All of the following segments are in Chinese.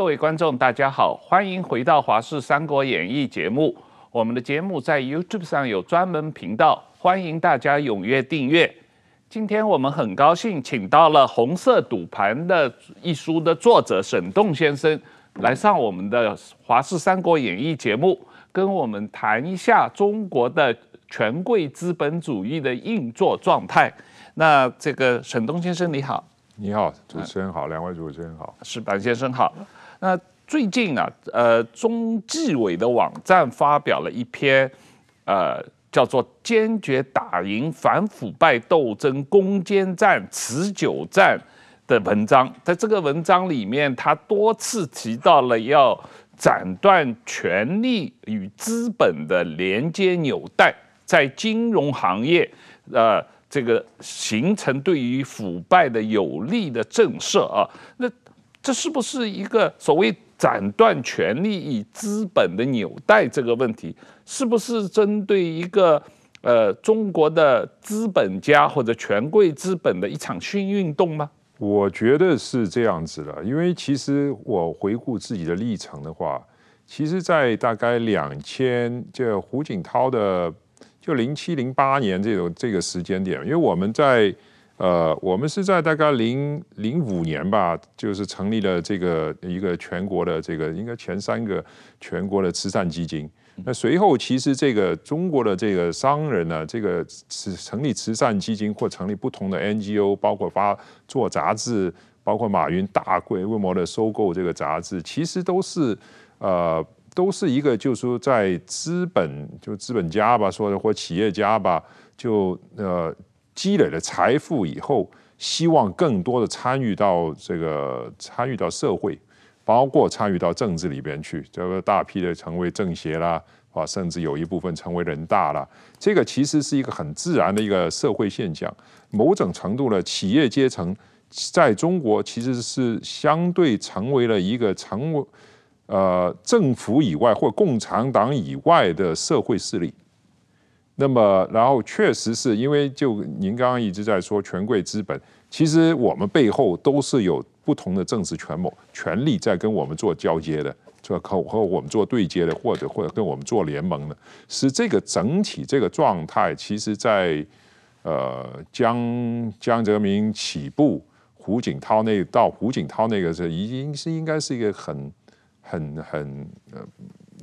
各位观众，大家好，欢迎回到《华视三国演义》节目。我们的节目在 YouTube 上有专门频道，欢迎大家踊跃订阅。今天我们很高兴请到了《红色赌盘》的一书的作者沈栋先生来上我们的《华视三国演义》节目，跟我们谈一下中国的权贵资本主义的运作状态。那这个沈栋先生你好。你好，主持人好，两位主持人好，石板先生好。那最近啊，呃，中纪委的网站发表了一篇，呃，叫做《坚决打赢反腐败斗争攻坚战持久战》的文章。在这个文章里面，他多次提到了要斩断权力与资本的连接纽带，在金融行业，呃。这个形成对于腐败的有力的震慑啊，那这是不是一个所谓斩断权力与资本的纽带这个问题？是不是针对一个呃中国的资本家或者权贵资本的一场新运动吗？我觉得是这样子的，因为其实我回顾自己的历程的话，其实，在大概两千，就胡锦涛的。就零七零八年这种这个时间点，因为我们在呃，我们是在大概零零五年吧，就是成立了这个一个全国的这个应该前三个全国的慈善基金。那随后其实这个中国的这个商人呢，这个是成立慈善基金或成立不同的 NGO，包括发做杂志，包括马云大规模的收购这个杂志，其实都是呃。都是一个，就是说，在资本就资本家吧，说的或企业家吧，就呃积累了财富以后，希望更多的参与到这个参与到社会，包括参与到政治里边去，这个大批的成为政协啦，啊，甚至有一部分成为人大啦。这个其实是一个很自然的一个社会现象。某种程度的企业阶层在中国其实是相对成为了一个成为。呃，政府以外或共产党以外的社会势力，那么，然后确实是因为就您刚刚一直在说权贵资本，其实我们背后都是有不同的政治权谋、权力在跟我们做交接的，这和和我们做对接的，或者或者跟我们做联盟的，是这个整体这个状态，其实在呃江江泽民起步，胡锦涛那到胡锦涛那个时候已经是应该是一个很。很很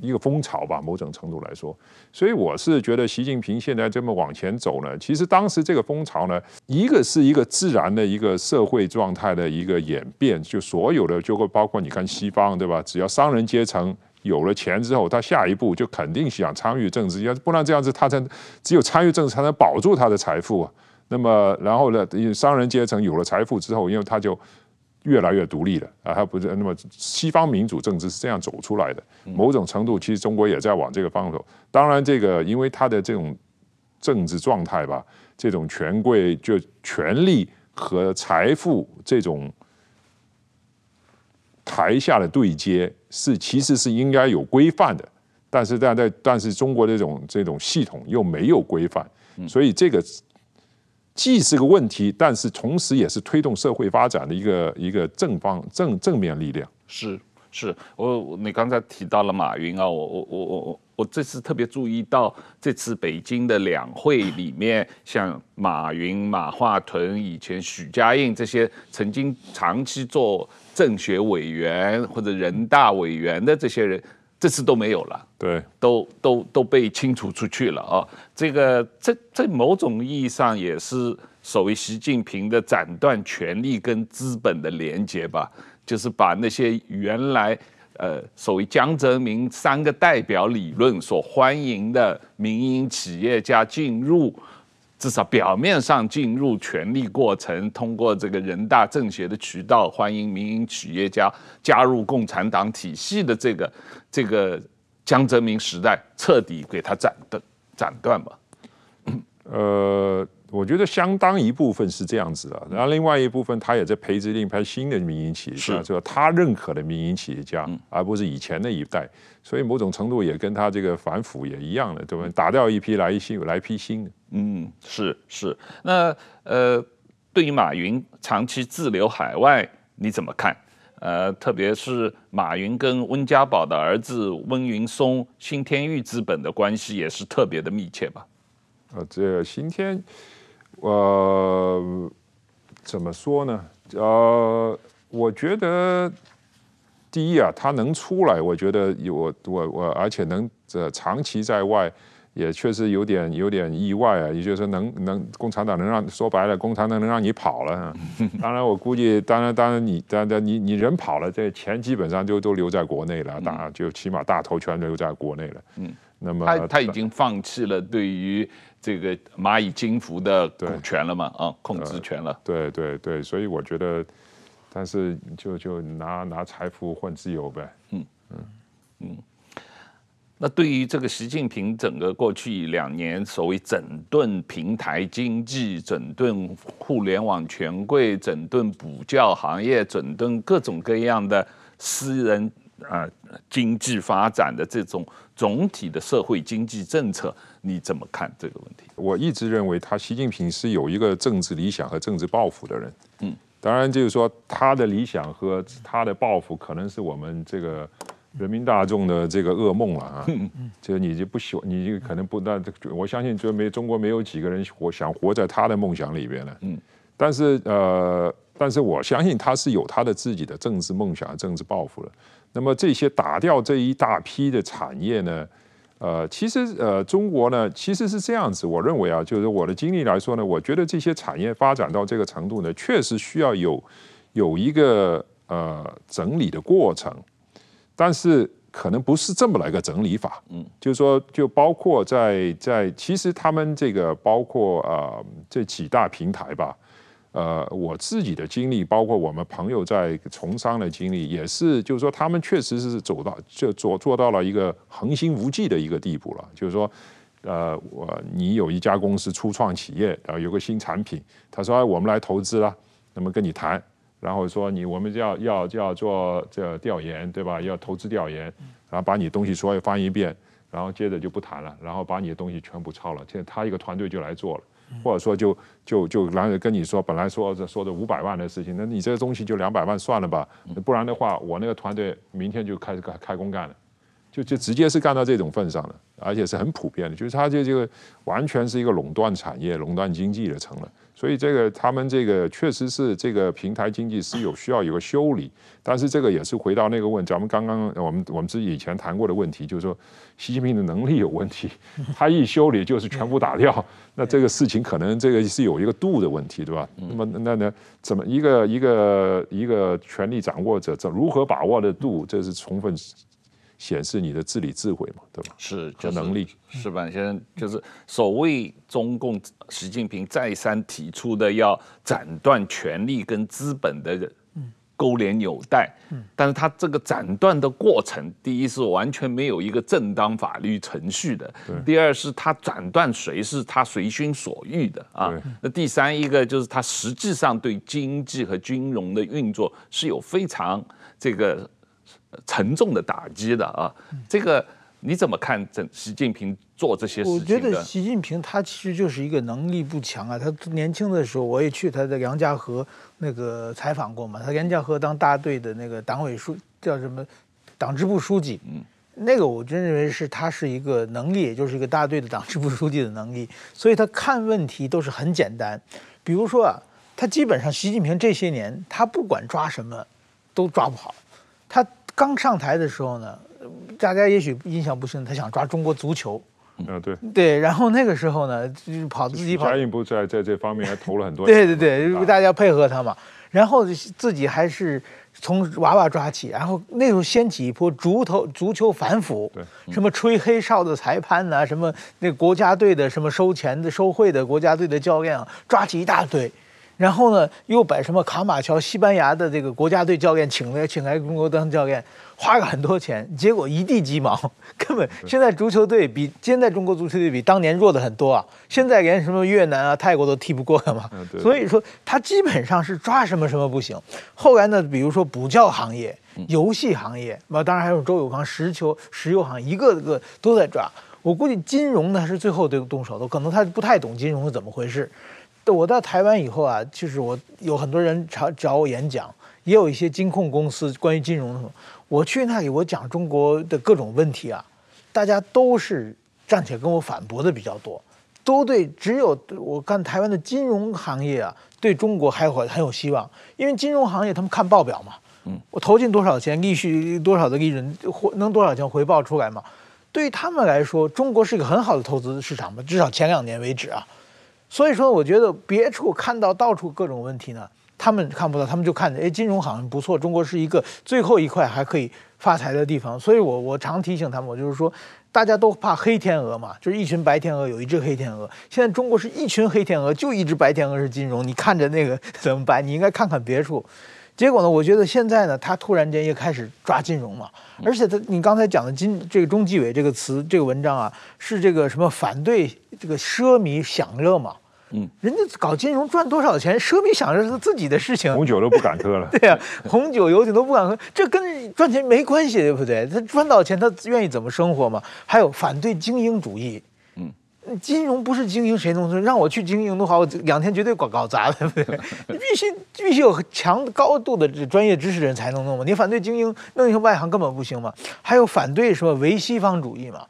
一个风潮吧，某种程度来说，所以我是觉得习近平现在这么往前走呢，其实当时这个风潮呢，一个是一个自然的一个社会状态的一个演变，就所有的就会包括你看西方对吧？只要商人阶层有了钱之后，他下一步就肯定想参与政治，要不然这样子他才只有参与政治才能保住他的财富。那么然后呢，商人阶层有了财富之后，因为他就。越来越独立了啊，还不是那么西方民主政治是这样走出来的。某种程度，其实中国也在往这个方向走。当然，这个因为他的这种政治状态吧，这种权贵就权力和财富这种台下的对接是其实是应该有规范的，但是但在但是中国这种这种系统又没有规范，所以这个。既是个问题，但是同时也是推动社会发展的一个一个正方正正面力量。是是，我你刚才提到了马云啊，我我我我我这次特别注意到这次北京的两会里面，像马云、马化腾、以前许家印这些曾经长期做政协委员或者人大委员的这些人。这次都没有了，对，都都都被清除出去了啊！这个这这某种意义上也是所谓习近平的斩断权力跟资本的连接吧，就是把那些原来呃所谓江泽民三个代表理论所欢迎的民营企业家进入。至少表面上进入权力过程，通过这个人大政协的渠道，欢迎民营企业家加入共产党体系的这个这个江泽民时代，彻底给他斩断斩断吧。呃。我觉得相当一部分是这样子的，然后另外一部分他也在培植另一批新的民营企业家，是吧？他认可的民营企业家，而不是以前那一代，所以某种程度也跟他这个反腐也一样的，对吧？打掉一批来一新，来一批新的。嗯，是是。那呃，对于马云长期滞留海外，你怎么看？呃，特别是马云跟温家宝的儿子温云松，新天域资本的关系也是特别的密切吧？呃，这个新天，呃，怎么说呢？呃，我觉得第一啊，他能出来，我觉得有我我我，而且能这长期在外。也确实有点有点意外啊，也就是说能能共产党能让说白了，共产党能让你跑了。当然我估计，当然当然你当然你你人跑了，这钱基本上就都留在国内了，大就起码大头全留在国内了。嗯，那么他他已经放弃了对于这个蚂蚁金服的股权了嘛？啊，控制权了。对对对，所以我觉得，但是就就拿拿财富换自由呗。嗯嗯嗯。那对于这个习近平整个过去两年所谓整顿平台经济、整顿互联网权贵、整顿补教行业、整顿各种各样的私人啊、呃、经济发展的这种总体的社会经济政策，你怎么看这个问题？我一直认为他习近平是有一个政治理想和政治抱负的人。嗯，当然就是说他的理想和他的抱负可能是我们这个。人民大众的这个噩梦了啊！这个你就不喜欢，你就可能不那，我相信就没中国没有几个人活想活在他的梦想里边了。嗯，但是呃，但是我相信他是有他的自己的政治梦想和政治抱负的。那么这些打掉这一大批的产业呢，呃，其实呃，中国呢其实是这样子，我认为啊，就是我的经历来说呢，我觉得这些产业发展到这个程度呢，确实需要有有一个呃整理的过程。但是可能不是这么来个整理法，嗯，就是说，就包括在在，其实他们这个包括呃这几大平台吧，呃，我自己的经历，包括我们朋友在从商的经历，也是，就是说，他们确实是走到就做做到了一个恒心无忌的一个地步了。就是说，呃，我你有一家公司初创企业，然后有个新产品，他说，哎，我们来投资了，那么跟你谈。然后说你我们就要要就要做这调研对吧？要投资调研，然后把你东西所有翻一遍，然后接着就不谈了，然后把你的东西全部抄了。现在他一个团队就来做了，或者说就就就然后跟你说，本来说这说的五百万的事情，那你这个东西就两百万算了吧，不然的话我那个团队明天就开始开开工干了，就就直接是干到这种份上了，而且是很普遍的，就是他这这个完全是一个垄断产业、垄断经济的成了。所以这个他们这个确实是这个平台经济是有需要有个修理，但是这个也是回到那个问，咱们刚刚我们我们自己以前谈过的问题，就是说习近平的能力有问题，他一修理就是全部打掉，那这个事情可能这个是有一个度的问题，对吧？那么那那怎么一个一个一个权力掌握者这如何把握的度，这是充分。显示你的治理智慧嘛，对吧？是，就是能力。是吧先生就是所谓中共习近平再三提出的要斩断权力跟资本的勾连纽带，但是他这个斩断的过程，第一是完全没有一个正当法律程序的，第二是他斩断谁是他随心所欲的啊，那第三一个就是他实际上对经济和金融的运作是有非常这个。沉重的打击的啊，这个你怎么看？这习近平做这些事情？我觉得习近平他其实就是一个能力不强啊。他年轻的时候，我也去他的杨家河那个采访过嘛。他杨家河当大队的那个党委书叫什么党支部书记，嗯，那个我真认为是他是一个能力，也就是一个大队的党支部书记的能力。所以他看问题都是很简单。比如说啊，他基本上习近平这些年，他不管抓什么，都抓不好。他刚上台的时候呢，大家也许印象不深，他想抓中国足球，嗯，对，对，然后那个时候呢，就是跑自己跑，嘉应不在在这方面还投了很多钱，对对对，大家配合他嘛，然后自己还是从娃娃抓起，然后那时候掀起一波足头足球反腐，对，什么吹黑哨的裁判呐、啊，什么那国家队的什么收钱的收贿的国家队的教练啊，抓起一大堆。然后呢，又把什么卡马乔、西班牙的这个国家队教练请来，请来中国当教练，花了很多钱，结果一地鸡毛，根本现在足球队比现在中国足球队比当年弱的很多啊！现在连什么越南啊、泰国都踢不过了嘛。所以说他基本上是抓什么什么不行。后来呢，比如说补教行业、游戏行业，那当然还有周永康石球、石油行业，一个个都在抓。我估计金融呢是最后得动手的，可能他不太懂金融是怎么回事。我到台湾以后啊，就是我有很多人找找我演讲，也有一些金控公司关于金融的。我去那里，我讲中国的各种问题啊，大家都是站起来跟我反驳的比较多，都对，只有我看台湾的金融行业啊，对中国还有很有希望，因为金融行业他们看报表嘛，嗯，我投进多少钱，利息多少的利润，回能多少钱回报出来嘛。对于他们来说，中国是一个很好的投资市场嘛，至少前两年为止啊。所以说，我觉得别处看到到处各种问题呢，他们看不到，他们就看着，哎，金融好像不错，中国是一个最后一块还可以发财的地方。所以我我常提醒他们，我就是说，大家都怕黑天鹅嘛，就是一群白天鹅有一只黑天鹅。现在中国是一群黑天鹅，就一只白天鹅是金融，你看着那个怎么办？你应该看看别处。结果呢？我觉得现在呢，他突然间也开始抓金融嘛，而且他，你刚才讲的金这个中纪委这个词，这个文章啊，是这个什么反对这个奢靡享乐嘛？嗯，人家搞金融赚多少钱，奢靡享乐是他自己的事情，红酒都不敢喝了。对呀、啊，红酒游艇都不敢喝，这跟赚钱没关系，对不对？他赚到钱，他愿意怎么生活嘛？还有反对精英主义。金融不是精英谁弄的？让我去经营的话，我两天绝对搞搞砸了，对不对？你 必须必须有强高度的专业知识人才能弄嘛。你反对精英，弄一个外行根本不行嘛。还有反对什么唯西方主义嘛？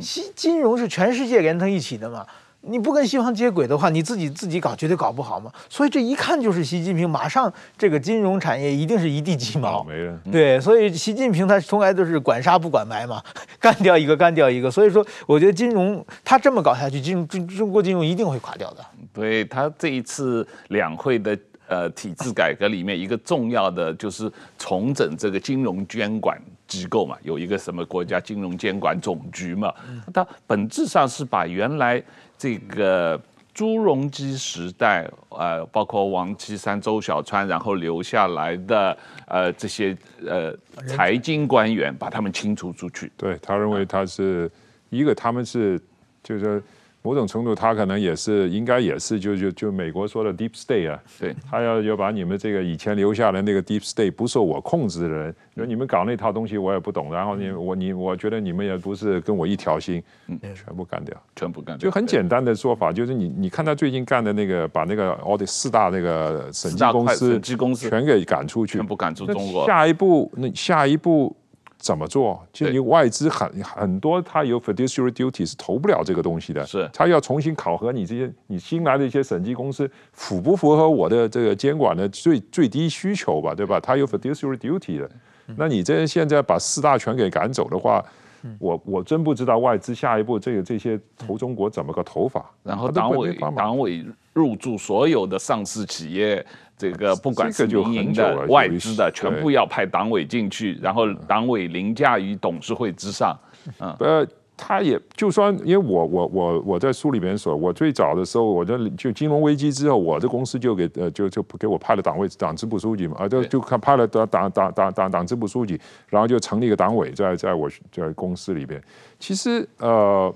西金融是全世界连成一起的嘛。你不跟西方接轨的话，你自己自己搞绝对搞不好嘛。所以这一看就是习近平，马上这个金融产业一定是一地鸡毛。对，所以习近平他从来都是管杀不管埋嘛，干掉一个干掉一个。所以说，我觉得金融他这么搞下去，金融中中国金融一定会垮掉的。对，他这一次两会的呃体制改革里面，一个重要的就是重整这个金融监管机构嘛，有一个什么国家金融监管总局嘛，它本质上是把原来。这个朱镕基时代，呃，包括王岐山、周小川，然后留下来的呃这些呃财经官员，把他们清除出去。对，他认为他是一个，他们是就是。某种程度，他可能也是，应该也是，就就就美国说的 deep state 啊，对，他要要把你们这个以前留下的那个 deep state 不受我控制的人，就你们搞那套东西我也不懂，然后你我你我觉得你们也不是跟我一条心，嗯，全部干掉，全部干掉，就很简单的说法，就是你你看他最近干的那个，把那个 audit 四大那个审计公司，审计公司全给赶出去，全部赶出中国，下一步那下一步。怎么做？就你外资很很多，他有 fiduciary duty 是投不了这个东西的。是，他要重新考核你这些你新来的一些审计公司符不符合我的这个监管的最最低需求吧？对吧？他有 fiduciary duty 的。那你这现在把四大全给赶走的话，我我真不知道外资下一步这个这些投中国怎么个投法。然后党委党委入驻所有的上市企业。这个不管是民营的、外资的，全部要派党委进去，然后党委凌驾于董事会之上。嗯，呃，他也就算，因为我我我我在书里面说，我最早的时候，我的就金融危机之后，我的公司就给呃就就给我派了党委党支部书记嘛，啊，就就看派了党党党党党党支部书记，然后就成立一个党委在在我在公司里边。其实呃，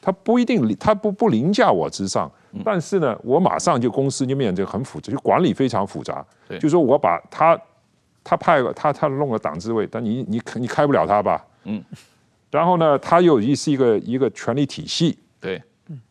他不一定，他不不凌驾我之上。但是呢，我马上就公司就面临这个很复杂，就管理非常复杂。对，就说我把他，他派了他他弄了党支委，但你你你开不了他吧？嗯。然后呢，他又是一个一个权力体系。对。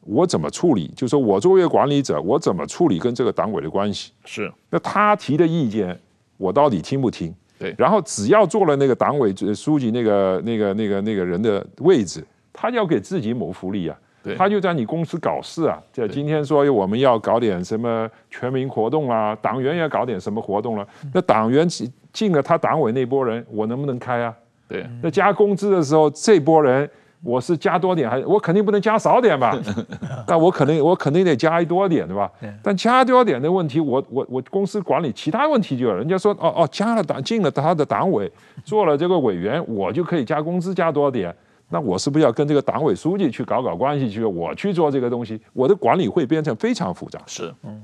我怎么处理？就说我作为管理者，我怎么处理跟这个党委的关系？是。那他提的意见，我到底听不听？对。然后只要做了那个党委书记那个那个那个那个人的位置，他要给自己谋福利啊。他就在你公司搞事啊！这今天说我们要搞点什么全民活动啊，党员要搞点什么活动了，那党员进了他党委那波人，我能不能开啊？对，那加工资的时候，这波人我是加多点还是我肯定不能加少点吧？但我肯定我肯定得加一多点对吧？但加多点的问题，我我我公司管理其他问题就有，人家说哦哦加了党进了他的党委，做了这个委员，我就可以加工资加多点。那我是不是要跟这个党委书记去搞搞关系去？我去做这个东西，我的管理会变成非常复杂。是，嗯，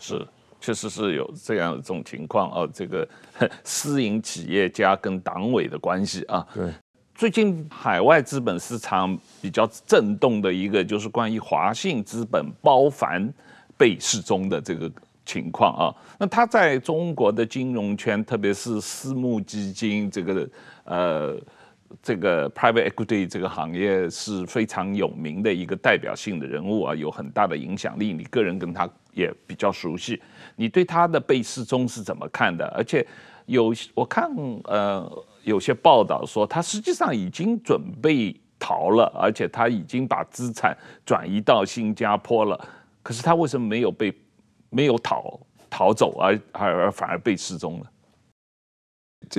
是，确实是有这样一种情况哦。这个 私营企业家跟党委的关系啊。对。最近海外资本市场比较震动的一个，就是关于华信资本包凡被失踪的这个情况啊。那他在中国的金融圈，特别是私募基金这个呃。这个 private equity 这个行业是非常有名的一个代表性的人物啊，有很大的影响力。你个人跟他也比较熟悉，你对他的被失踪是怎么看的？而且有我看呃有些报道说，他实际上已经准备逃了，而且他已经把资产转移到新加坡了。可是他为什么没有被没有逃逃走，而而反而被失踪了？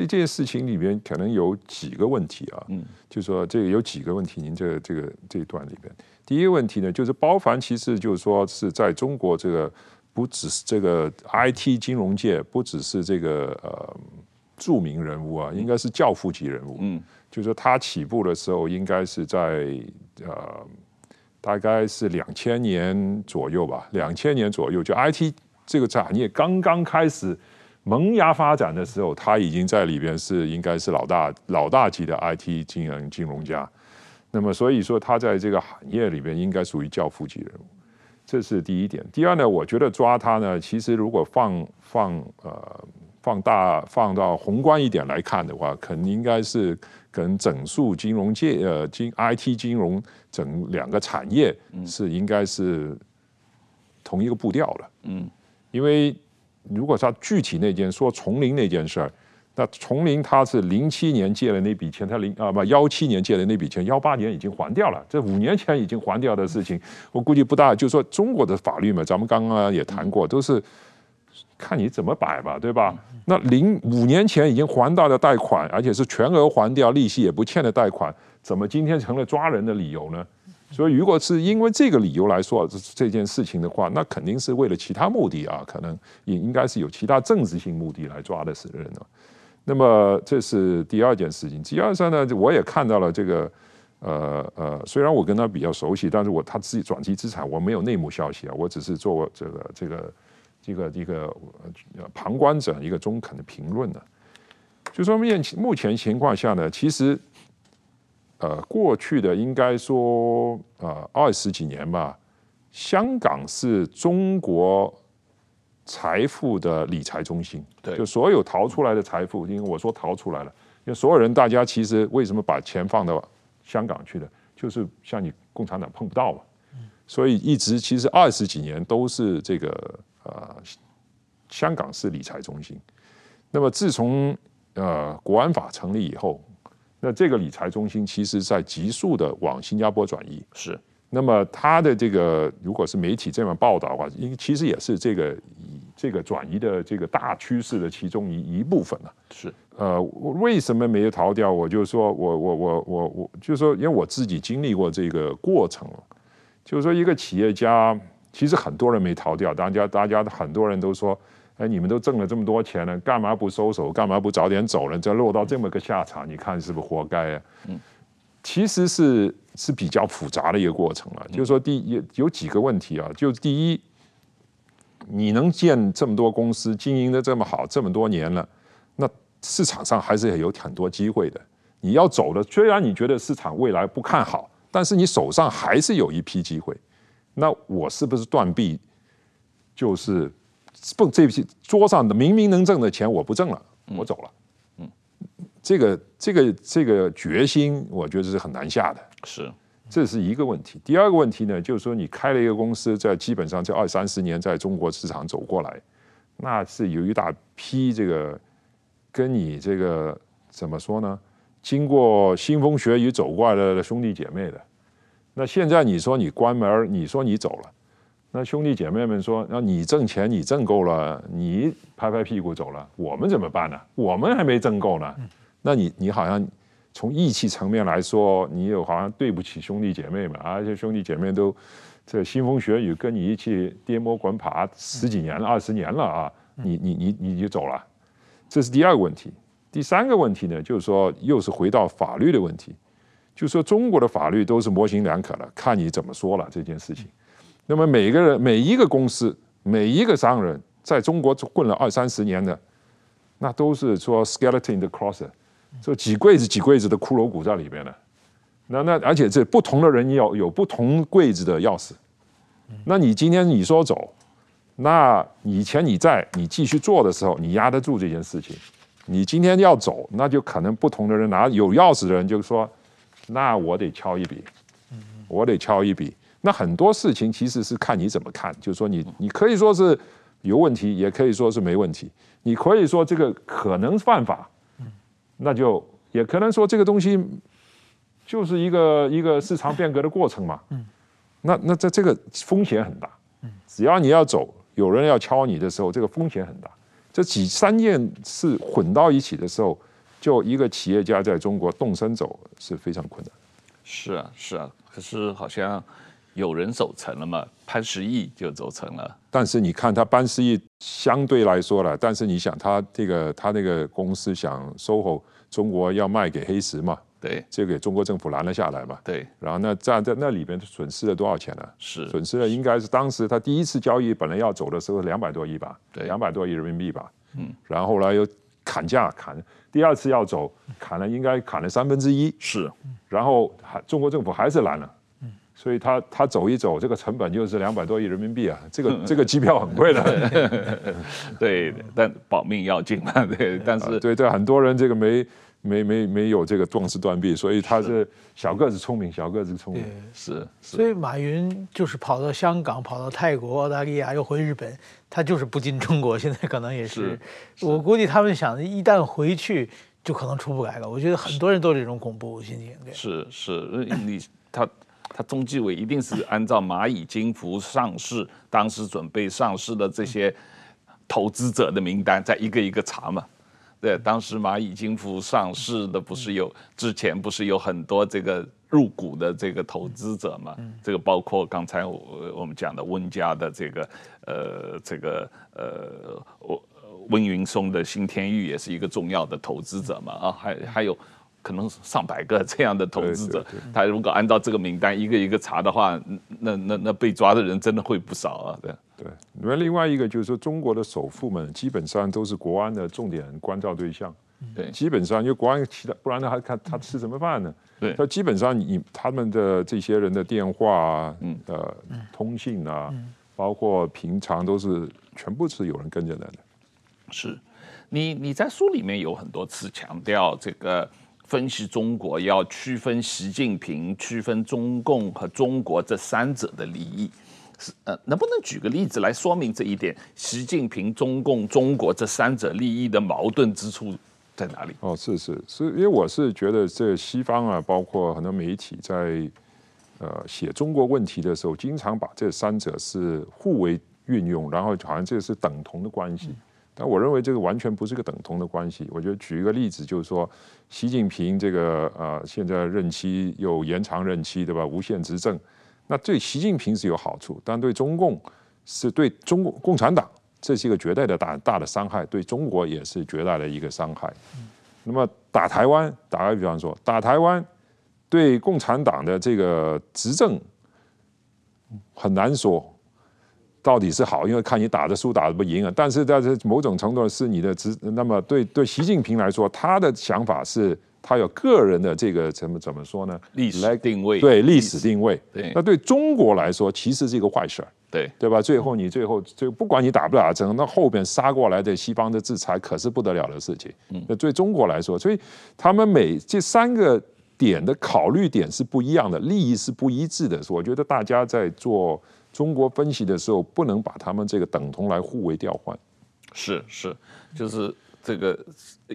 这件事情里面可能有几个问题啊，嗯，就是说这个有几个问题，您这个这个这一段里面，第一个问题呢，就是包凡其实就是说是在中国这个不只是这个 IT 金融界，不只是这个呃著名人物啊，应该是教父级人物，嗯，就是说他起步的时候应该是在呃大概是两千年左右吧，两千年左右就 IT 这个产业刚刚开始。萌芽发展的时候，他已经在里边是应该是老大老大级的 IT 金融金融家，那么所以说他在这个行业里边应该属于教父级人物，这是第一点。第二呢，我觉得抓他呢，其实如果放放呃放大放到宏观一点来看的话，肯定应该是跟整数金融界呃金 IT 金融整两个产业是应该是同一个步调了，嗯，因为。如果他具体那件说丛林那件事儿，那丛林他是零七年借的那笔钱，他零啊不幺七年借的那笔钱，幺八年已经还掉了。这五年前已经还掉的事情，我估计不大。就是说中国的法律嘛，咱们刚刚也谈过，都是看你怎么摆吧，对吧？那零五年前已经还到的贷款，而且是全额还掉，利息也不欠的贷款，怎么今天成了抓人的理由呢？所以，如果是因为这个理由来说这这件事情的话，那肯定是为了其他目的啊，可能也应该是有其他政治性目的来抓的是人了。那么，这是第二件事情。第二件呢，我也看到了这个，呃呃，虽然我跟他比较熟悉，但是我他自己转机资产，我没有内幕消息啊，我只是做这个这个这个一个旁观者一个中肯的评论呢。就说目前目前情况下呢，其实。呃，过去的应该说，呃，二十几年吧，香港是中国财富的理财中心。对，就所有逃出来的财富，因为我说逃出来了，因为所有人，大家其实为什么把钱放到香港去的，就是像你共产党碰不到嘛。所以一直其实二十几年都是这个呃，香港是理财中心。那么自从呃国安法成立以后。那这个理财中心其实在急速的往新加坡转移，是。那么它的这个如果是媒体这样报道的话，因其实也是这个这个转移的这个大趋势的其中一一部分了。是。呃，为什么没有逃掉？我就说我我我我我，就是说，因为我自己经历过这个过程，就是说一个企业家，其实很多人没逃掉，大家大家很多人都说。哎，你们都挣了这么多钱了，干嘛不收手？干嘛不早点走了？这落到这么个下场，你看是不是活该啊？嗯，其实是是比较复杂的一个过程了。就是说，第一有几个问题啊，就是第一，你能建这么多公司，经营的这么好，这么多年了，那市场上还是有很多机会的。你要走的，虽然你觉得市场未来不看好，但是你手上还是有一批机会。那我是不是断臂？就是。不，这批桌上的明明能挣的钱我不挣了，我走了。嗯，这个这个这个决心，我觉得是很难下的。是，这是一个问题。第二个问题呢，就是说你开了一个公司，在基本上这二三十年在中国市场走过来，那是有一大批这个跟你这个怎么说呢？经过腥风血雨走过来的兄弟姐妹的。那现在你说你关门，你说你走了。那兄弟姐妹们说：“那你挣钱，你挣够了，你拍拍屁股走了，我们怎么办呢？我们还没挣够呢。那你你好像从义气层面来说，你有好像对不起兄弟姐妹们，而且兄弟姐妹都这腥风血雨跟你一起跌摸滚爬十几年了、二十年了啊！你你你你就走了，这是第二个问题。第三个问题呢，就是说又是回到法律的问题，就是说中国的法律都是模棱两可的，看你怎么说了这件事情。”那么每个人、每一个公司、每一个商人，在中国混了二三十年的，那都是说 skeleton the crosser，这几柜子几柜子的骷髅骨在里边的。那那而且这不同的人要有不同柜子的钥匙。那你今天你说走，那以前你在你继续做的时候，你压得住这件事情。你今天要走，那就可能不同的人拿有钥匙的人就说，那我得敲一笔，我得敲一笔。那很多事情其实是看你怎么看，就是说你你可以说是有问题，也可以说是没问题。你可以说这个可能犯法，那就也可能说这个东西就是一个一个市场变革的过程嘛。那那在这个风险很大。只要你要走，有人要敲你的时候，这个风险很大。这几三件事混到一起的时候，就一个企业家在中国动身走是非常困难。是啊，是啊，可是好像。有人走成了嘛？潘石屹就走成了。但是你看他潘石屹相对来说了，但是你想他这个他那个公司想 SOHO 中国要卖给黑石嘛？对，这给中国政府拦了下来嘛？对。然后那站在那里边损失了多少钱呢？是损失了应该是当时他第一次交易本来要走的时候两百多亿吧？对，两百多亿人民币吧？嗯。然后后来又砍价砍，第二次要走砍了应该砍了三分之一。是。然后还中国政府还是拦了。所以他他走一走，这个成本就是两百多亿人民币啊，这个这个机票很贵的。对，但保命要紧嘛，对。但是对对，很多人这个没没没没有这个壮士断臂，所以他是小个子聪明，小个子聪明。是。所以马云就是跑到香港，跑到泰国、澳大利亚，又回日本，他就是不进中国。现在可能也是，我估计他们想，一旦回去，就可能出不来了。我觉得很多人都有这种恐怖心情。是是，你他。他中纪委一定是按照蚂蚁金服上市当时准备上市的这些投资者的名单，再一个一个查嘛。对，当时蚂蚁金服上市的不是有之前不是有很多这个入股的这个投资者嘛？这个包括刚才我我们讲的温家的这个呃这个呃我温云松的新天域也是一个重要的投资者嘛啊，还还有。可能上百个这样的投资者，他如果按照这个名单一个一个查的话，那那那被抓的人真的会不少啊。对对，因为另外一个就是说，中国的首富们基本上都是国安的重点关照对象。对，基本上因为国安其他，不然他还看他吃什么饭呢？对，他基本上你他们的这些人的电话啊，嗯呃，通信啊，包括平常都是全部是有人跟着来的。是，你你在书里面有很多次强调这个。分析中国要区分习近平、区分中共和中国这三者的利益，是呃，能不能举个例子来说明这一点？习近平、中共、中国这三者利益的矛盾之处在哪里？哦，是是是，因为我是觉得这西方啊，包括很多媒体在呃写中国问题的时候，经常把这三者是互为运用，然后好像这是等同的关系。但我认为这个完全不是一个等同的关系。我觉得举一个例子，就是说，习近平这个呃，现在任期又延长任期，对吧？无限执政，那对习近平是有好处，但对中共是对中共共产党，这是一个绝对的大大的伤害，对中国也是绝大的一个伤害。那么打台湾，打个比方说，打台湾对共产党的这个执政很难说。到底是好，因为看你打的输打的不赢啊。但是在这某种程度是你的职，那么对对习近平来说，他的想法是他有个人的这个怎么怎么说呢？历史定位。对历史定位。对。那对中国来说，其实是一个坏事儿。对。对吧？最后你最后就不管你打不打成，那后边杀过来的西方的制裁可是不得了的事情。嗯。那对中国来说，所以他们每这三个点的考虑点是不一样的，利益是不一致的。我觉得大家在做。中国分析的时候，不能把他们这个等同来互为调换。是是，就是这个，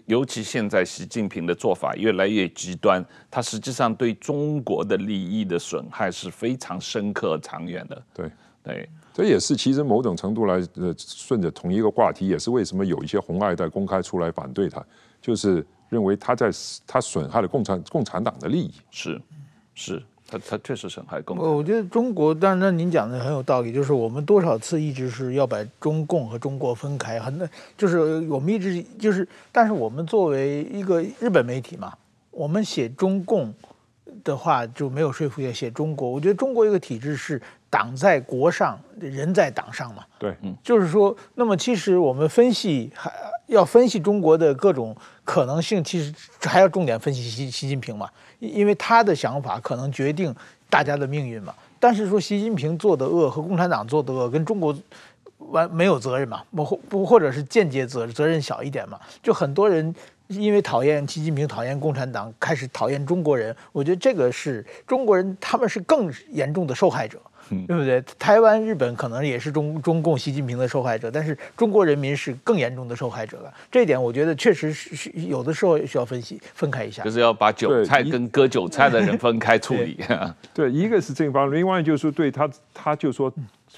尤其现在习近平的做法越来越极端，他实际上对中国的利益的损害是非常深刻、长远的。对对，这也是其实某种程度来，呃，顺着同一个话题，也是为什么有一些红二代公开出来反对他，就是认为他在他损害了共产共产党的利益。是是。他他确实损害共产。我觉得中国，当然您讲的很有道理，就是我们多少次一直是要把中共和中国分开，很那就是我们一直就是，但是我们作为一个日本媒体嘛，我们写中共的话就没有说服力，写中国，我觉得中国一个体制是党在国上，人在党上嘛。对，嗯，就是说，那么其实我们分析还要分析中国的各种可能性，其实还要重点分析习习近平嘛。因为他的想法可能决定大家的命运嘛，但是说习近平做的恶和共产党做的恶跟中国完没有责任嘛，不不或者是间接责责任小一点嘛，就很多人因为讨厌习近平、讨厌共产党，开始讨厌中国人。我觉得这个是中国人，他们是更严重的受害者。对不对？台湾、日本可能也是中中共习近平的受害者，但是中国人民是更严重的受害者了。这一点我觉得确实是有的时候需要分析分开一下，就是要把韭菜跟割韭菜的人分开 处理。对，一个是这方面，另外就是对他，他就说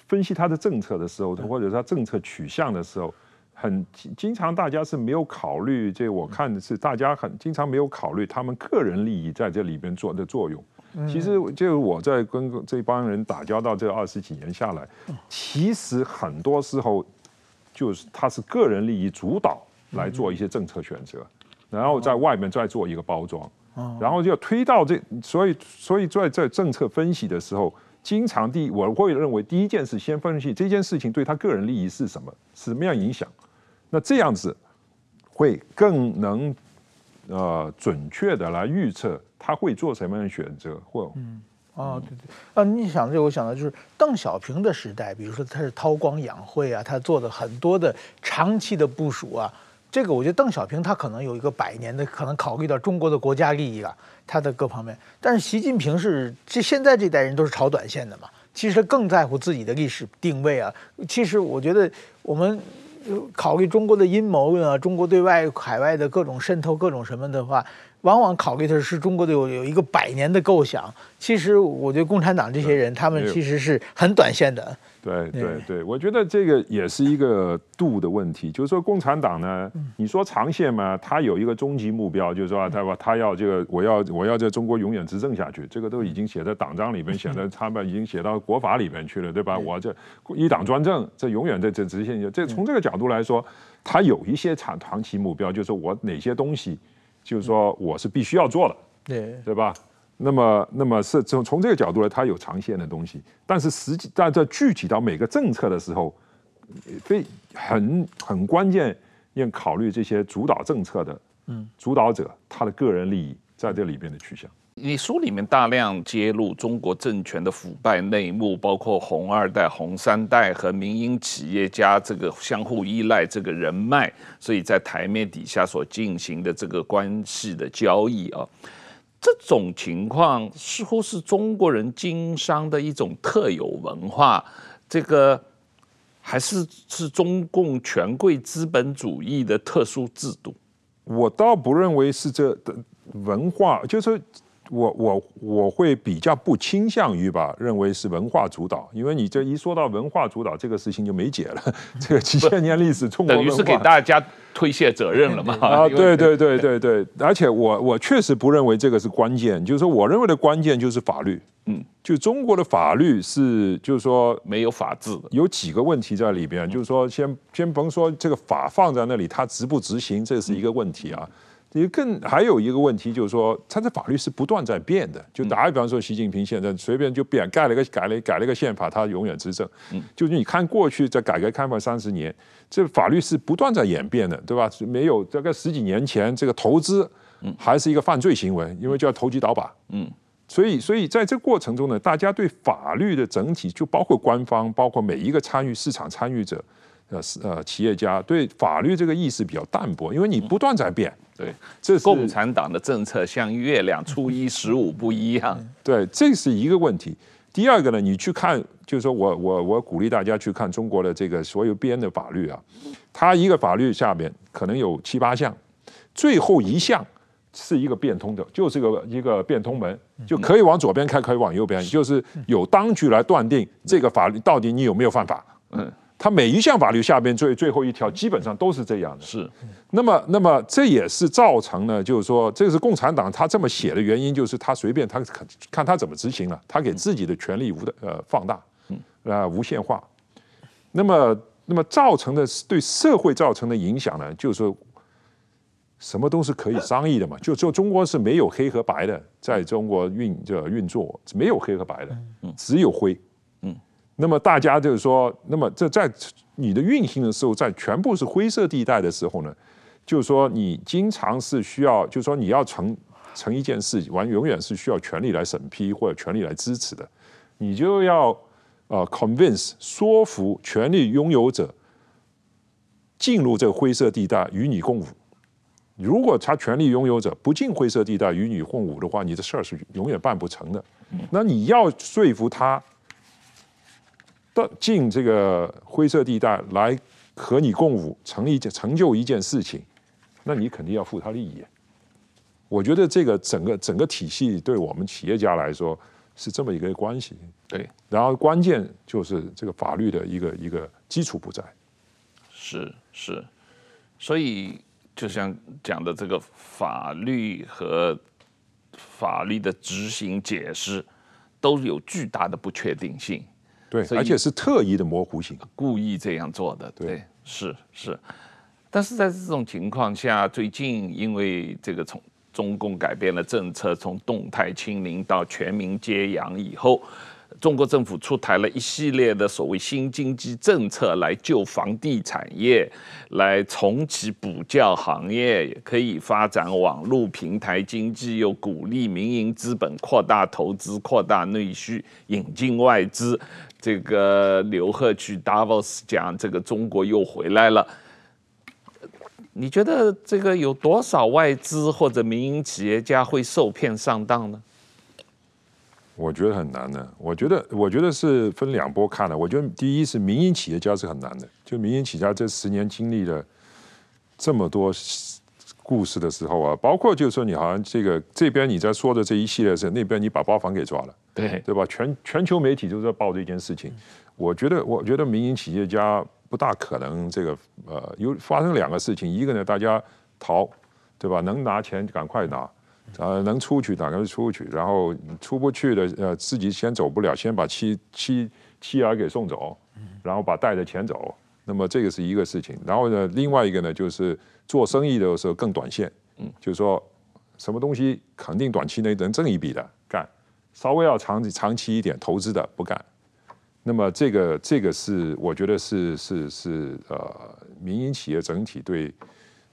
分析他的政策的时候，或者他政策取向的时候，很经常大家是没有考虑。这我看的是大家很经常没有考虑他们个人利益在这里边做的作用。其实就是我在跟这帮人打交道这二十几年下来，其实很多时候就是他是个人利益主导来做一些政策选择，然后在外面再做一个包装，然后就推到这，所以所以在在政策分析的时候，经常第我会认为第一件事先分析这件事情对他个人利益是什么，什么样影响，那这样子会更能呃准确的来预测。他会做什么样的选择？或嗯，哦，对对，啊，你想这，我想到就是邓小平的时代，比如说他是韬光养晦啊，他做的很多的长期的部署啊，这个我觉得邓小平他可能有一个百年的，可能考虑到中国的国家利益啊，他的各方面。但是习近平是这现在这代人都是炒短线的嘛，其实更在乎自己的历史定位啊。其实我觉得我们考虑中国的阴谋论啊，中国对外海外的各种渗透，各种什么的话。往往考虑的是中国的有有一个百年的构想，其实我觉得共产党这些人他们其实是很短线的。对对对，我觉得这个也是一个度的问题。就是说共产党呢，你说长线嘛，他有一个终极目标，就是说他他要这个我要我要在中国永远执政下去，这个都已经写在党章里面，写在他们已经写到国法里面去了，对吧？我这一党专政，这永远在这执行。这从这个角度来说，他有一些长长期目标，就是说我哪些东西。就是说，我是必须要做的，对对吧？那么，那么是从从这个角度来，它有长线的东西。但是实际但在具体到每个政策的时候，非很很关键要考虑这些主导政策的嗯主导者他的个人利益在这里边的取向。你书里面大量揭露中国政权的腐败内幕，包括红二代、红三代和民营企业家这个相互依赖这个人脉，所以在台面底下所进行的这个关系的交易啊，这种情况似乎是中国人经商的一种特有文化，这个还是是中共权贵资本主义的特殊制度？我倒不认为是这的文化，就是。我我我会比较不倾向于吧，认为是文化主导，因为你这一说到文化主导，这个事情就没解了。这个几千年历史，中国等于是给大家推卸责任了嘛？啊，对对对对对，而且我我确实不认为这个是关键，就是说我认为的关键就是法律。嗯，就中国的法律是，就是说没有法治的，有几个问题在里边，就是说先先甭说这个法放在那里，它执不执行，这是一个问题啊。你更还有一个问题，就是说，它的法律是不断在变的。就打个比方说，习近平现在随便就变，盖了一个改了改了一个宪法，他永远执政。嗯，就是你看过去在改革开放三十年，这法律是不断在演变的，对吧？没有大概十几年前，这个投资还是一个犯罪行为，因为叫投机倒把。嗯，所以所以在这个过程中呢，大家对法律的整体，就包括官方，包括每一个参与市场参与者。呃，呃，企业家对法律这个意识比较淡薄，因为你不断在变。对，这是共产党的政策像月亮初一 十五不一样。对，这是一个问题。第二个呢，你去看，就是说我我我鼓励大家去看中国的这个所有编的法律啊，它一个法律下面可能有七八项，最后一项是一个变通的，就是个一个变通门，就可以往左边开，可以往右边，就是有当局来断定这个法律到底你有没有犯法。嗯。他每一项法律下边最最后一条基本上都是这样的，是。那么，那么这也是造成呢，就是说，这个是共产党他这么写的原因，就是他随便他看看他怎么执行了，他给自己的权力无的呃放大，呃无限化。那么，那么造成的对社会造成的影响呢，就是说，什么都是可以商议的嘛，就就中国是没有黑和白的，在中国运这运作没有黑和白的，只有灰。那么大家就是说，那么这在你的运行的时候，在全部是灰色地带的时候呢，就是说你经常是需要，就是说你要成成一件事，完永远是需要权力来审批或者权力来支持的，你就要呃 convince 说服权力拥有者进入这个灰色地带与你共舞。如果他权力拥有者不进灰色地带与你共舞的话，你的事儿是永远办不成的。那你要说服他。到进这个灰色地带来和你共舞，成一件成就一件事情，那你肯定要付他利益。我觉得这个整个整个体系对我们企业家来说是这么一个关系。对，然后关键就是这个法律的一个一个基础不在。是是，所以就像讲的这个法律和法律的执行解释都有巨大的不确定性。对，而且是特意的模糊性，故意这样做的。对，对是是。但是在这种情况下，最近因为这个从中共改变了政策，从动态清零到全民接阳以后。中国政府出台了一系列的所谓新经济政策来救房地产业，来重启补教行业，也可以发展网络平台经济，又鼓励民营资本扩大投资、扩大内需、引进外资。这个刘鹤去 Davos 讲，这个中国又回来了。你觉得这个有多少外资或者民营企业家会受骗上当呢？我觉得很难的。我觉得，我觉得是分两波看的。我觉得第一是民营企业家是很难的。就民营企业家这十年经历了这么多故事的时候啊，包括就是说你好像这个这边你在说的这一系列事，那边你把包房给抓了，对对吧？全全球媒体都在报这件事情。我觉得，我觉得民营企业家不大可能这个呃有发生两个事情，一个呢大家逃，对吧？能拿钱赶快拿。啊，能出去，大概是出去，然后出不去的，呃，自己先走不了，先把妻妻妻儿给送走，然后把带着钱走。那么这个是一个事情。然后呢，另外一个呢，就是做生意的时候更短线，嗯，就是说什么东西肯定短期内能挣一笔的干，稍微要长长期一点投资的不干。那么这个这个是我觉得是是是呃，民营企业整体对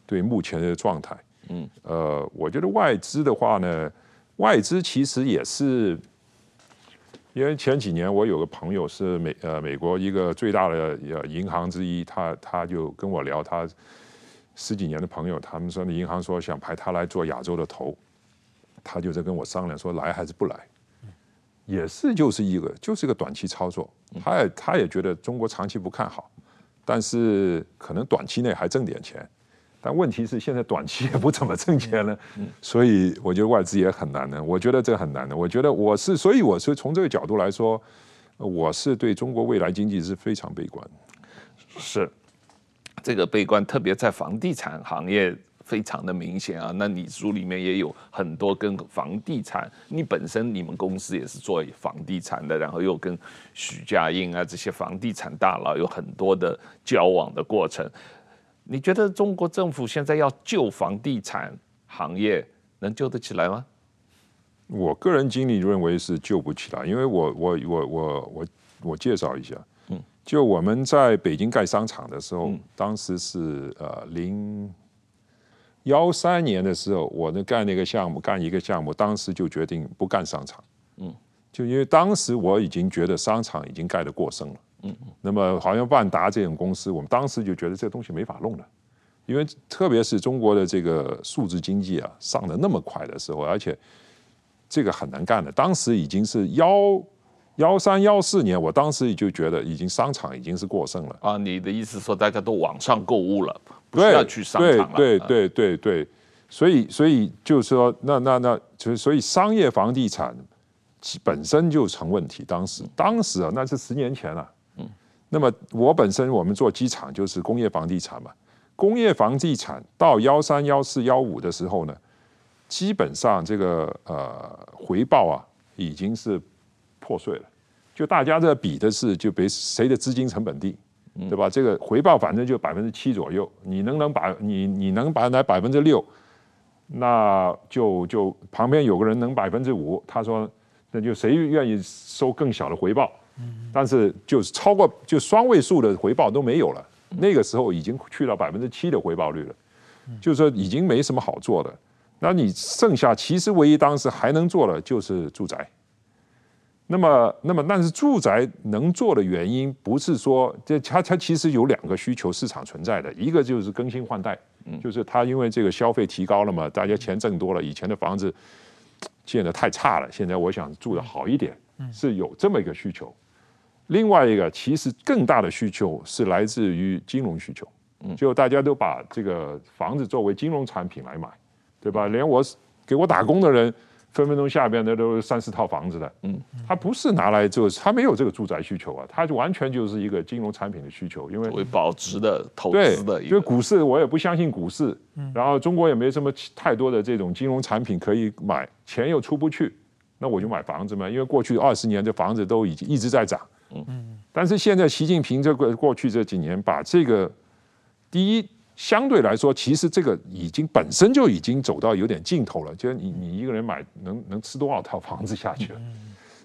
对目前的状态。嗯，呃，我觉得外资的话呢，外资其实也是，因为前几年我有个朋友是美呃美国一个最大的呃银行之一，他他就跟我聊他十几年的朋友，他们说那银行说想派他来做亚洲的头，他就在跟我商量说来还是不来，也是就是一个就是一个短期操作，他也他也觉得中国长期不看好，但是可能短期内还挣点钱。但问题是，现在短期也不怎么挣钱了，所以我觉得外资也很难的。我觉得这很难的。我觉得我是，所以我是从这个角度来说，我是对中国未来经济是非常悲观。是，这个悲观特别在房地产行业非常的明显啊。那你书里面也有很多跟房地产，你本身你们公司也是做房地产的，然后又跟许家印啊这些房地产大佬有很多的交往的过程。你觉得中国政府现在要救房地产行业，能救得起来吗？我个人经历认为是救不起来，因为我我我我我我介绍一下，嗯，就我们在北京盖商场的时候，嗯、当时是呃零幺三年的时候，我呢干那个项目，干一个项目，当时就决定不干商场，嗯，就因为当时我已经觉得商场已经盖得过剩了。嗯，那么好像万达这种公司，我们当时就觉得这个东西没法弄了，因为特别是中国的这个数字经济啊上的那么快的时候，而且这个很难干的。当时已经是幺幺三幺四年，我当时就觉得已经商场已经是过剩了啊。你的意思说大家都网上购物了，不需要去商场了？对对对对对，所以所以就是说，那那那就是所以商业房地产本身就成问题。当时当时啊，那是十年前了啊。那么我本身我们做机场就是工业房地产嘛，工业房地产到幺三幺四幺五的时候呢，基本上这个呃回报啊已经是破碎了，就大家在比的是就比谁的资金成本低，对吧？这个回报反正就百分之七左右，你能能把你你能把来百分之六，那就就旁边有个人能百分之五，他说那就谁愿意收更小的回报？但是就是超过就双位数的回报都没有了，那个时候已经去到百分之七的回报率了，就是说已经没什么好做的。那你剩下其实唯一当时还能做的就是住宅。那么那么但是住宅能做的原因不是说这它它其实有两个需求市场存在的，一个就是更新换代，就是它因为这个消费提高了嘛，大家钱挣多了，以前的房子建的太差了，现在我想住的好一点，是有这么一个需求。另外一个其实更大的需求是来自于金融需求，就大家都把这个房子作为金融产品来买，对吧？连我给我打工的人。分分钟下边的都是三四套房子的，嗯，他不是拿来就是他没有这个住宅需求啊，他就完全就是一个金融产品的需求，因为为保值的投资的，因为股市我也不相信股市，然后中国也没什么太多的这种金融产品可以买，钱又出不去，那我就买房子嘛，因为过去二十年这房子都已经一直在涨，嗯，但是现在习近平这个过去这几年把这个第一。相对来说，其实这个已经本身就已经走到有点尽头了。就是你你一个人买能能吃多少套房子下去了？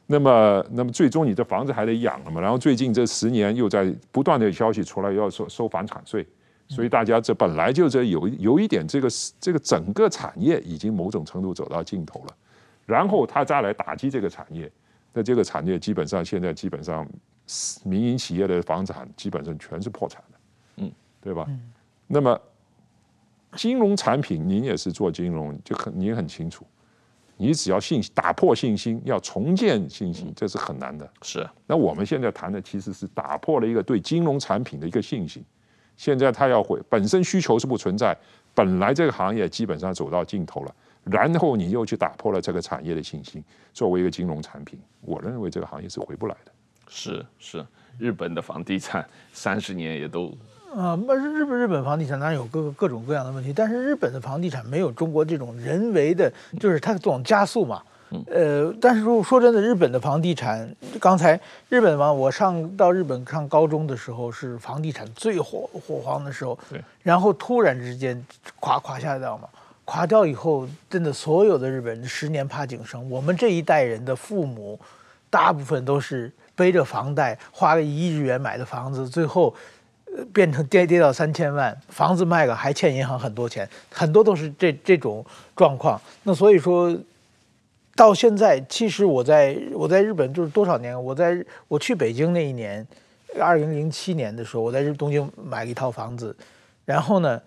那么那么最终你的房子还得养了嘛。然后最近这十年又在不断的消息出来要收收房产税，所以大家这本来就这有有一点这个这个整个产业已经某种程度走到尽头了。然后他再来打击这个产业，那这个产业基本上现在基本上民营企业的房产基本上全是破产的，嗯，对吧？那么，金融产品，您也是做金融，就很您很清楚，你只要信打破信心，要重建信心，这是很难的。是。那我们现在谈的其实是打破了一个对金融产品的一个信心。现在它要回本身需求是不存在，本来这个行业基本上走到尽头了，然后你又去打破了这个产业的信心，作为一个金融产品，我认为这个行业是回不来的。是是，日本的房地产 三十年也都。啊，那日本日本房地产当然有各各种各样的问题，但是日本的房地产没有中国这种人为的，就是它总加速嘛。呃，但是如果说真的，日本的房地产，刚才日本嘛，我上到日本上高中的时候是房地产最火火黄的时候，对，然后突然之间垮垮下掉嘛，垮掉以后，真的所有的日本人十年怕井绳，我们这一代人的父母，大部分都是背着房贷，花了一亿日元买的房子，最后。变成跌跌到三千万，房子卖了还欠银行很多钱，很多都是这这种状况。那所以说，到现在其实我在我在日本就是多少年？我在我去北京那一年，二零零七年的时候，我在日东京买了一套房子，然后呢，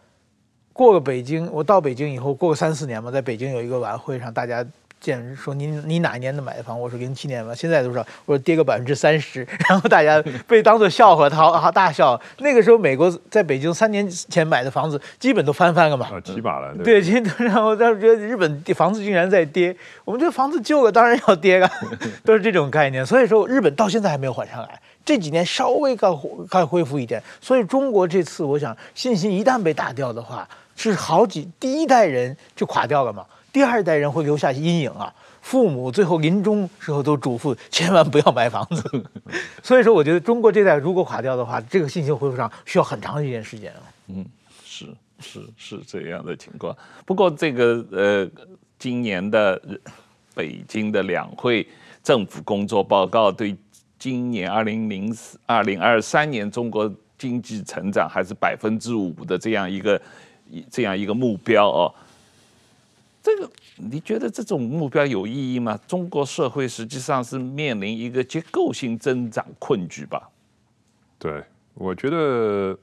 过个北京，我到北京以后过个三四年嘛，在北京有一个晚会上，大家。见说你你哪一年的买的房？我说零七年吧。现在多少？我说跌个百分之三十，然后大家被当作笑话，他好好大笑。那个时候，美国在北京三年前买的房子，基本都翻番了嘛。啊，起码了。对，对，然后当时觉得日本房子竟然在跌，我们这房子旧了，当然要跌了，都是这种概念。所以说，日本到现在还没有缓上来，这几年稍微该该恢复一点。所以中国这次，我想信心一旦被打掉的话，是好几第一代人就垮掉了嘛。第二代人会留下阴影啊！父母最后临终时候都嘱咐千万不要买房子，所以说我觉得中国这代如果垮掉的话，这个信心恢复上需要很长一段时间啊。嗯，是是是这样的情况。不过这个呃，今年的北京的两会政府工作报告对今年二零零四二零二三年中国经济成长还是百分之五的这样一个这样一个目标哦。这个你觉得这种目标有意义吗？中国社会实际上是面临一个结构性增长困局吧？对，我觉得，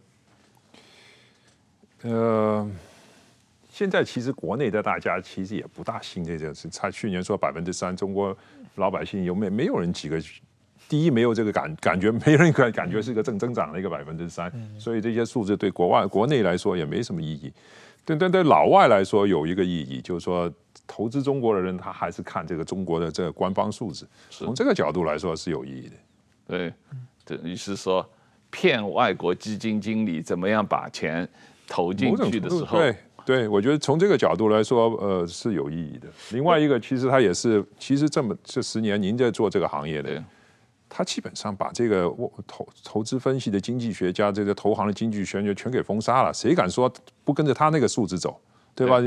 呃，现在其实国内的大家其实也不大信这件事。他去年说百分之三，中国老百姓有没没有人几个？第一没有这个感感觉，没人感感觉是一个正增长的一个百分之三，所以这些数字对国外国内来说也没什么意义。对对对，老外来说有一个意义，就是说投资中国的人，他还是看这个中国的这个官方数字，从这个角度来说是有意义的。对，等于是说骗外国基金经理怎么样把钱投进去的时候，对对，我觉得从这个角度来说，呃，是有意义的。另外一个，其实他也是，其实这么这十年您在做这个行业的。他基本上把这个投投资分析的经济学家，这个投行的经济学家全给封杀了，谁敢说不跟着他那个数字走？对吧？就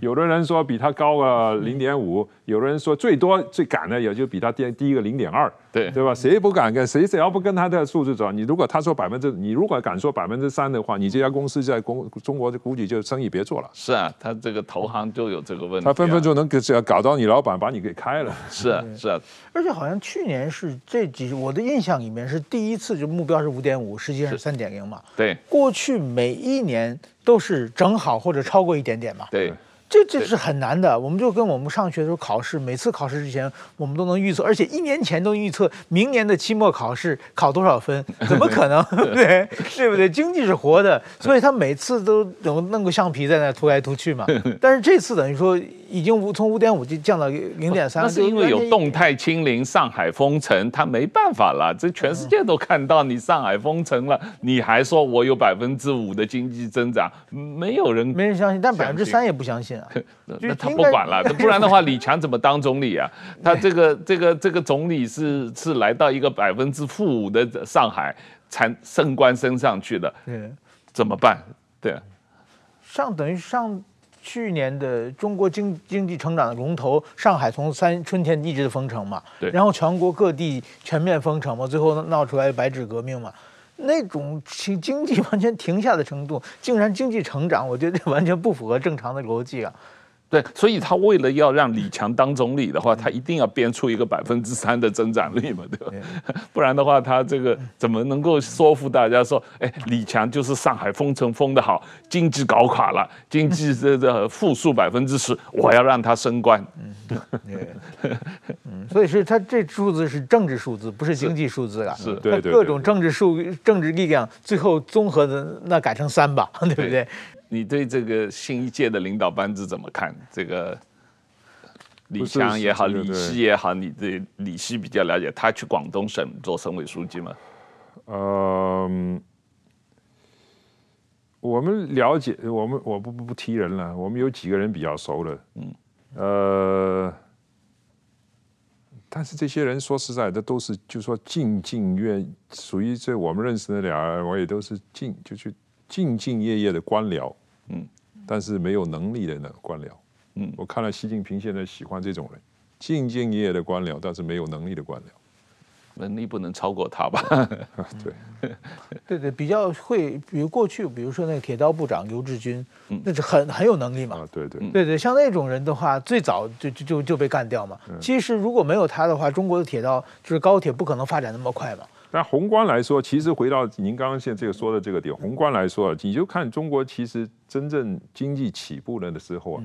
有的人说比他高个零点五，有的人说最多最赶的也就比他低低一个零点二，对对吧？谁也不敢跟，谁只要不跟他的数字走，你如果他说百分之，你如果敢说百分之三的话，你这家公司在公中国估计就生意别做了。是啊，他这个投行就有这个问题，啊，他分分钟能给只要搞到你老板把你给开了。是啊，是啊，而且好像去年是这几，我的印象里面是第一次就目标是五点五，实际上是三点零嘛。对，过去每一年都是正好或者超过一点点嘛。对。这这是很难的。我们就跟我们上学的时候考试，每次考试之前我们都能预测，而且一年前都预测明年的期末考试考多少分，怎么可能？对对不对？经济是活的，所以他每次都能弄个橡皮在那涂来涂去嘛。但是这次等于说已经五从五点五就降到零点三，那是因为有动态清零、上海封城，他没办法了。这全世界都看到你上海封城了，你还说我有百分之五的经济增长，没有人没人相信，但百分之三也不相信啊。那他不管了，不然的话，李强怎么当总理啊？他这个这个这个总理是是来到一个百分之负五的上海才升官升上去的，怎么办？对，上等于上去年的中国经经济成长的龙头上海，从三春天一直封城嘛，对，然后全国各地全面封城嘛，最后闹出来白纸革命嘛。那种经经济完全停下的程度，竟然经济成长，我觉得这完全不符合正常的逻辑啊。对，所以他为了要让李强当总理的话，他一定要编出一个百分之三的增长率嘛，对吧？不然的话，他这个怎么能够说服大家说，哎，李强就是上海封城封的好，经济搞垮了，经济这这负数百分之十，我要让他升官。嗯，嗯，所以是他这数字是政治数字，不是经济数字啊。是，对对。各种政治数政治力量最后综合的那改成三吧，对不对？你对这个新一届的领导班子怎么看？这个李强也好，李希也好，你对李希比较了解，他去广东省做省委书记吗？嗯，我们了解，我们我不不不提人了，我们有几个人比较熟的，嗯，呃，但是这些人说实在的，都是就说兢兢业，属于这我们认识的俩人，我也都是兢就去兢兢业业的官僚。嗯，但是没有能力的那官僚，嗯，我看了习近平现在喜欢这种人，兢兢业业的官僚，但是没有能力的官僚，能力不能超过他吧？对，对对，比较会，比如过去，比如说那个铁道部长刘志军，嗯，那是很很有能力嘛，啊，对对。对对，像那种人的话，最早就就就就被干掉嘛。其实如果没有他的话，中国的铁道就是高铁不可能发展那么快嘛。但宏观来说，其实回到您刚刚现在这个说的这个点，宏观来说，你就看中国其实真正经济起步了的时候啊，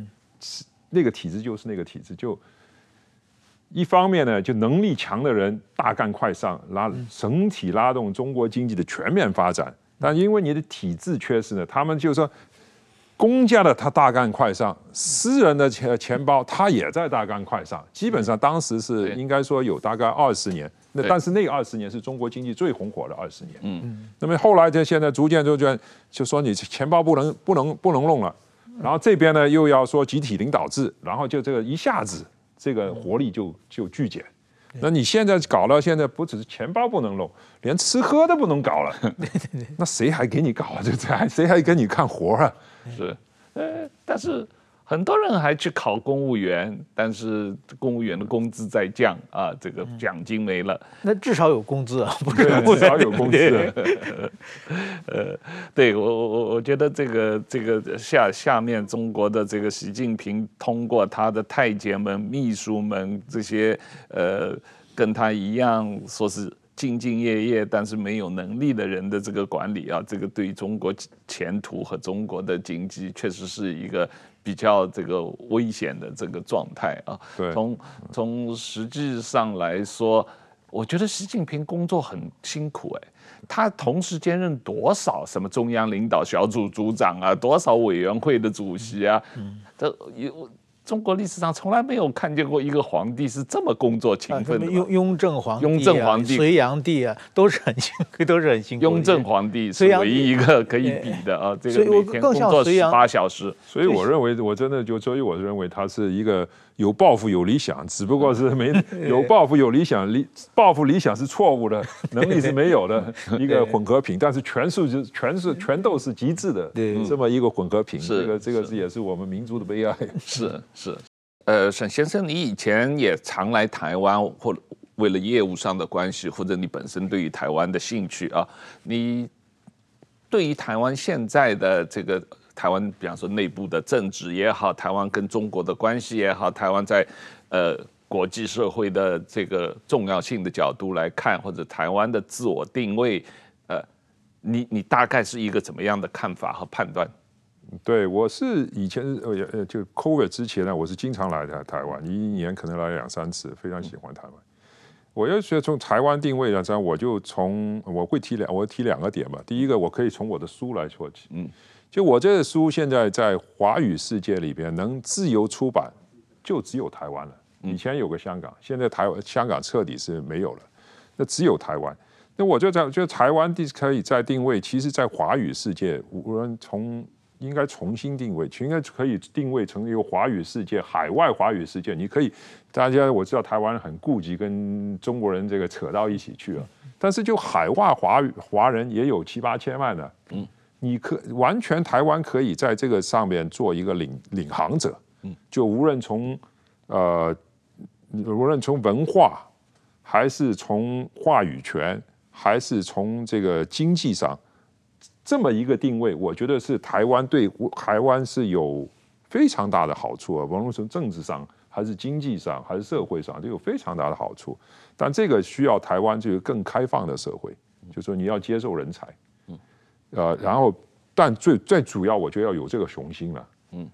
那个体制就是那个体制，就一方面呢，就能力强的人大干快上，拉整体拉动中国经济的全面发展。但因为你的体制缺失呢，他们就说。公家的他大干快上，私人的钱钱包他也在大干快上。基本上当时是应该说有大概二十年，那但是那二十年是中国经济最红火的二十年。嗯，那么后来就现在逐渐就就就说你钱包不能不能不能弄了，然后这边呢又要说集体领导制，然后就这个一下子这个活力就就剧减。那你现在搞到现在不只是钱包不能弄，连吃喝都不能搞了。那谁还给你搞啊？这这还谁还给你干活啊？是，呃，但是很多人还去考公务员，但是公务员的工资在降啊，这个奖金没了。那至少有工资啊，不是 至少有工资。呃，对我我我我觉得这个这个下下面中国的这个习近平通过他的太监们、秘书们这些呃跟他一样说是。兢兢业业但是没有能力的人的这个管理啊，这个对中国前途和中国的经济确实是一个比较这个危险的这个状态啊。对，从从实际上来说，我觉得习近平工作很辛苦哎，他同时兼任多少什么中央领导小组组长啊，多少委员会的主席啊，这有。中国历史上从来没有看见过一个皇帝是这么工作勤奋的。雍雍正皇帝、雍正皇帝、隋炀帝啊，都是很辛苦，都是很辛苦。雍正皇帝是唯一一个可以比的啊，这个每天工作十八小时。所以我认为，我真的就所以我认为他是一个。有抱负有理想，只不过是没有抱负有理想，理 抱负理想是错误的，能力是没有的 一个混合品。但是全数就全是全都是极致的，这么一个混合品。这个这个是也是我们民族的悲哀。是是，呃，沈先生，你以前也常来台湾，或为了业务上的关系，或者你本身对于台湾的兴趣啊，你对于台湾现在的这个。台湾，比方说内部的政治也好，台湾跟中国的关系也好，台湾在呃国际社会的这个重要性的角度来看，或者台湾的自我定位，呃，你你大概是一个怎么样的看法和判断？对，我是以前呃呃，就 COVID 之前呢，我是经常来台台湾，一年可能来两三次，非常喜欢台湾。我要觉得从台湾定位来讲，我就从我会提两，我提两个点吧。第一个，我可以从我的书来说起，嗯，就我这个书现在在华语世界里边能自由出版，就只有台湾了。以前有个香港，现在台湾香港彻底是没有了，那只有台湾。那我就在觉得台湾地可以在定位，其实，在华语世界，无论从应该重新定位，应该可以定位成一个华语世界，海外华语世界。你可以，大家我知道台湾人很顾及跟中国人这个扯到一起去了，但是就海外华语华人也有七八千万的，嗯，你可完全台湾可以在这个上面做一个领领航者，嗯，就无论从呃无论从文化，还是从话语权。还是从这个经济上这么一个定位，我觉得是台湾对台湾是有非常大的好处啊，无论从政治上，还是经济上，还是社会上，都有非常大的好处。但这个需要台湾这个更开放的社会，就是说你要接受人才，嗯呃，然后但最最主要，我觉得要有这个雄心了，嗯，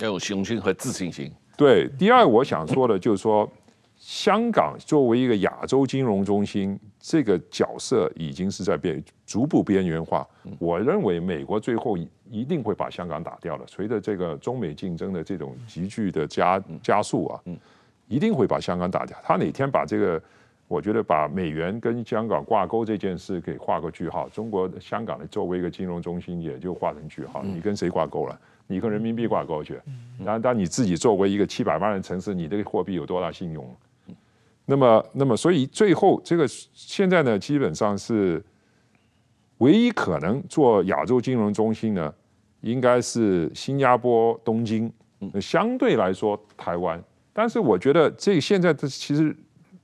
要有雄心和自信心。对，第二我想说的就是说。香港作为一个亚洲金融中心，这个角色已经是在变，逐步边缘化。我认为美国最后一定会把香港打掉了。随着这个中美竞争的这种急剧的加加速啊，一定会把香港打掉。他哪天把这个，我觉得把美元跟香港挂钩这件事给画个句号，中国香港的作为一个金融中心也就画成句号。你跟谁挂钩了？你跟人民币挂钩去？然后当你自己作为一个七百万人城市，你这个货币有多大信用？那么，那么，所以最后这个现在呢，基本上是唯一可能做亚洲金融中心呢，应该是新加坡东京。相对来说，台湾。但是我觉得这现在的其实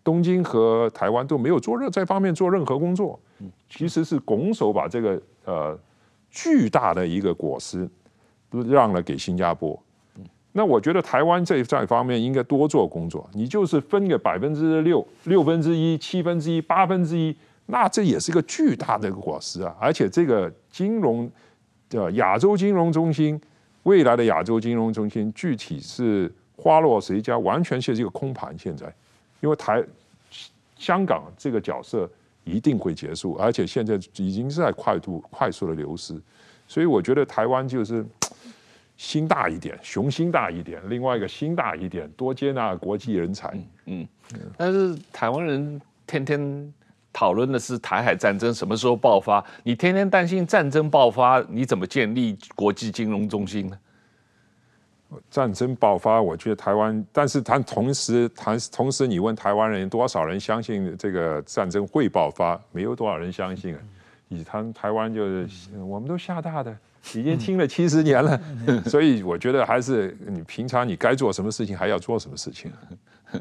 东京和台湾都没有做任这方面做任何工作，其实是拱手把这个呃巨大的一个果实让了给新加坡。那我觉得台湾这这方面应该多做工作。你就是分个百分之六、六分之一、七分之一、八分之一，那这也是一个巨大的一个果实啊！而且这个金融的亚洲金融中心，未来的亚洲金融中心，具体是花落谁家，完全是一个空盘。现在，因为台香港这个角色一定会结束，而且现在已经是在快速快速的流失，所以我觉得台湾就是。心大一点，雄心大一点，另外一个心大一点，多接纳国际人才。嗯，嗯，但是台湾人天天讨论的是台海战争什么时候爆发，你天天担心战争爆发，你怎么建立国际金融中心呢？战争爆发，我觉得台湾，但是他同时，谈同时，你问台湾人多少人相信这个战争会爆发？没有多少人相信啊。以谈台湾就是，我们都吓大的。已经听了七十年了，所以我觉得还是你平常你该做什么事情还要做什么事情。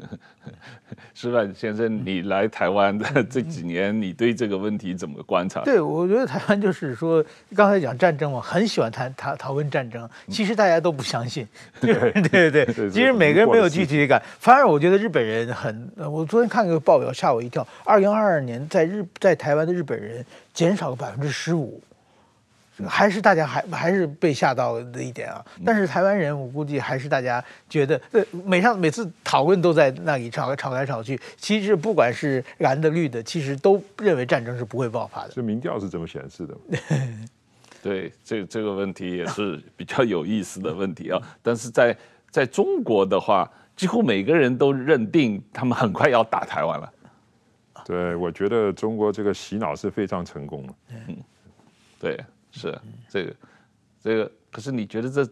矢板先生，你来台湾的这几年，你对这个问题怎么观察？对，我觉得台湾就是说，刚才讲战争我，很喜欢谈讨讨论战争，其实大家都不相信。对对对，其实每个人没有具体的感，反而我觉得日本人很，我昨天看个报表吓我一跳，二零二二年在日在台湾的日本人减少了百分之十五。还是大家还还是被吓到的一点啊，但是台湾人我估计还是大家觉得，呃，每上每次讨论都在那里吵吵来吵去，其实不管是蓝的绿的，其实都认为战争是不会爆发的。这民调是怎么显示的。对，这这个问题也是 比较有意思的问题啊。但是在在中国的话，几乎每个人都认定他们很快要打台湾了。对，我觉得中国这个洗脑是非常成功的。嗯，对。是这个，这个，可是你觉得这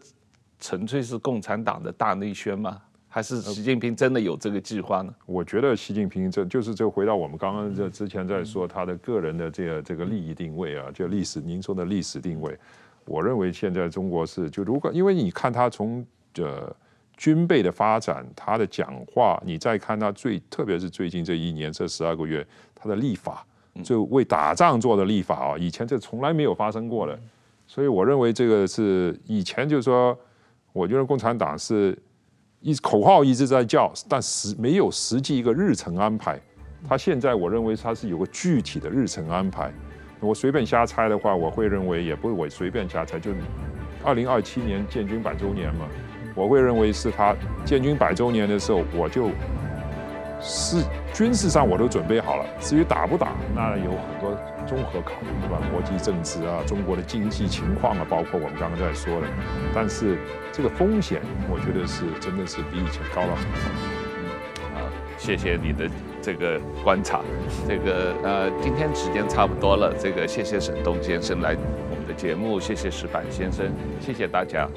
纯粹是共产党的大内宣吗？还是习近平真的有这个计划呢？我觉得习近平这就是这回到我们刚刚这之前在说他的个人的这个这个利益定位啊，就历史您说的历史定位。我认为现在中国是就如果因为你看他从呃军备的发展，他的讲话，你再看他最特别是最近这一年这十二个月他的立法。就为打仗做的立法啊，以前这从来没有发生过的，所以我认为这个是以前就是说，我觉得共产党是一口号一直在叫，但实没有实际一个日程安排。他现在我认为他是有个具体的日程安排。我随便瞎猜的话，我会认为也不是我随便瞎猜，就二零二七年建军百周年嘛，我会认为是他建军百周年的时候，我就是军事上我都准备好了。至于打不打，那有很多综合考虑，对吧？国际政治啊，中国的经济情况啊，包括我们刚刚在说的。但是这个风险，我觉得是真的是比以前高了很多。嗯，啊，谢谢你的这个观察。这个呃，今天时间差不多了，这个谢谢沈东先生来我们的节目，谢谢石板先生，谢谢大家。